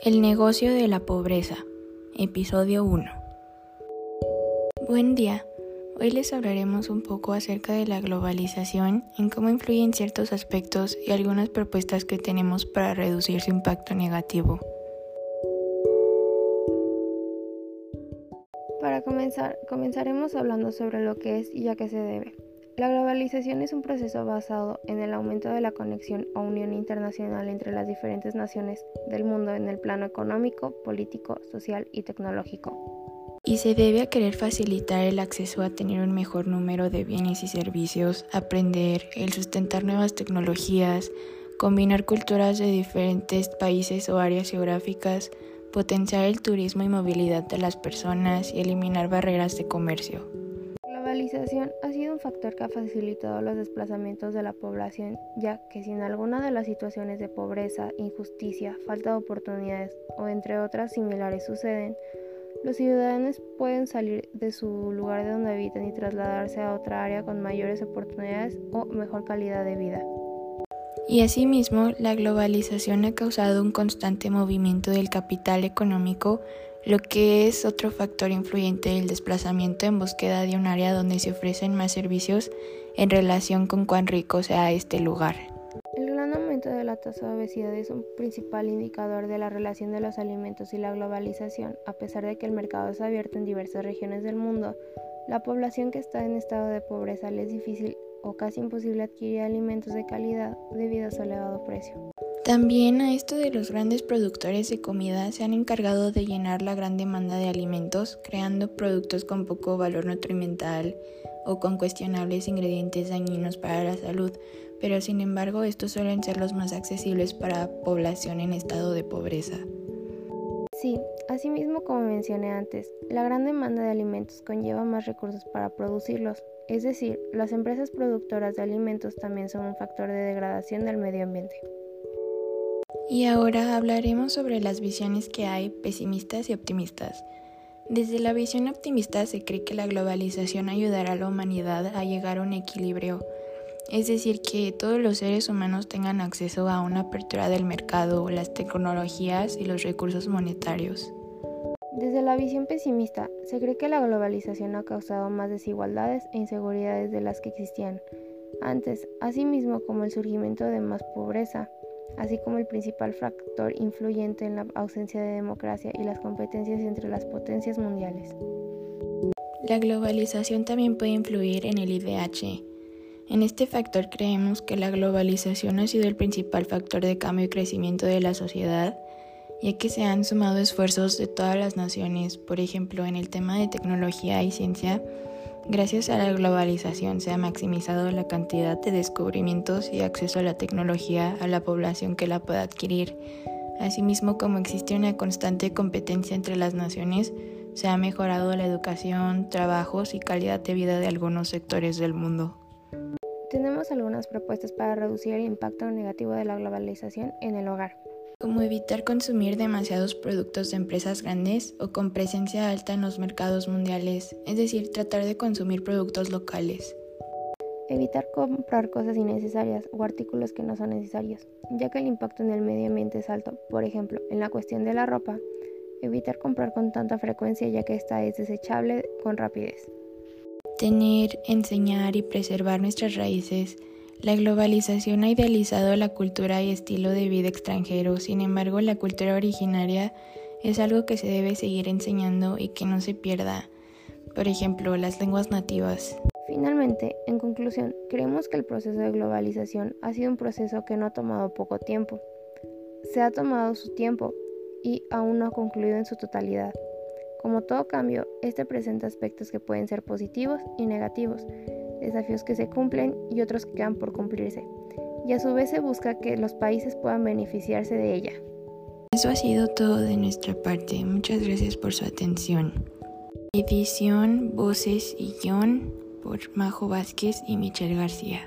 El negocio de la pobreza, episodio 1. Buen día. Hoy les hablaremos un poco acerca de la globalización, en cómo influye en ciertos aspectos y algunas propuestas que tenemos para reducir su impacto negativo. Para comenzar, comenzaremos hablando sobre lo que es y a qué se debe. La globalización es un proceso basado en el aumento de la conexión o unión internacional entre las diferentes naciones del mundo en el plano económico, político, social y tecnológico. Y se debe a querer facilitar el acceso a tener un mejor número de bienes y servicios, aprender, el sustentar nuevas tecnologías, combinar culturas de diferentes países o áreas geográficas, potenciar el turismo y movilidad de las personas y eliminar barreras de comercio. Globalización ha sido un factor que ha facilitado los desplazamientos de la población, ya que sin alguna de las situaciones de pobreza, injusticia, falta de oportunidades o entre otras similares suceden, los ciudadanos pueden salir de su lugar de donde habitan y trasladarse a otra área con mayores oportunidades o mejor calidad de vida. Y asimismo, la globalización ha causado un constante movimiento del capital económico lo que es otro factor influyente el desplazamiento en búsqueda de un área donde se ofrecen más servicios en relación con cuán rico sea este lugar. El gran aumento de la tasa de obesidad es un principal indicador de la relación de los alimentos y la globalización. A pesar de que el mercado es abierto en diversas regiones del mundo, la población que está en estado de pobreza le es difícil o casi imposible adquirir alimentos de calidad debido a su elevado precio. También a esto de los grandes productores de comida se han encargado de llenar la gran demanda de alimentos, creando productos con poco valor nutrimental o con cuestionables ingredientes dañinos para la salud, pero sin embargo estos suelen ser los más accesibles para población en estado de pobreza. Sí, asimismo como mencioné antes, la gran demanda de alimentos conlleva más recursos para producirlos, es decir, las empresas productoras de alimentos también son un factor de degradación del medio ambiente. Y ahora hablaremos sobre las visiones que hay pesimistas y optimistas. Desde la visión optimista se cree que la globalización ayudará a la humanidad a llegar a un equilibrio, es decir, que todos los seres humanos tengan acceso a una apertura del mercado, las tecnologías y los recursos monetarios. Desde la visión pesimista, se cree que la globalización ha causado más desigualdades e inseguridades de las que existían antes, asimismo como el surgimiento de más pobreza, así como el principal factor influyente en la ausencia de democracia y las competencias entre las potencias mundiales. La globalización también puede influir en el IDH. En este factor creemos que la globalización ha sido el principal factor de cambio y crecimiento de la sociedad, ya que se han sumado esfuerzos de todas las naciones, por ejemplo, en el tema de tecnología y ciencia, Gracias a la globalización se ha maximizado la cantidad de descubrimientos y acceso a la tecnología a la población que la pueda adquirir. Asimismo, como existe una constante competencia entre las naciones, se ha mejorado la educación, trabajos y calidad de vida de algunos sectores del mundo. Tenemos algunas propuestas para reducir el impacto negativo de la globalización en el hogar como evitar consumir demasiados productos de empresas grandes o con presencia alta en los mercados mundiales, es decir, tratar de consumir productos locales. Evitar comprar cosas innecesarias o artículos que no son necesarios, ya que el impacto en el medio ambiente es alto. Por ejemplo, en la cuestión de la ropa, evitar comprar con tanta frecuencia ya que esta es desechable con rapidez. Tener, enseñar y preservar nuestras raíces la globalización ha idealizado la cultura y estilo de vida extranjero, sin embargo la cultura originaria es algo que se debe seguir enseñando y que no se pierda. Por ejemplo, las lenguas nativas. Finalmente, en conclusión, creemos que el proceso de globalización ha sido un proceso que no ha tomado poco tiempo. Se ha tomado su tiempo y aún no ha concluido en su totalidad. Como todo cambio, este presenta aspectos que pueden ser positivos y negativos, desafíos que se cumplen y otros que quedan por cumplirse. Y a su vez se busca que los países puedan beneficiarse de ella. Eso ha sido todo de nuestra parte. Muchas gracias por su atención. Edición, voces y guion por Majo Vázquez y Michelle García.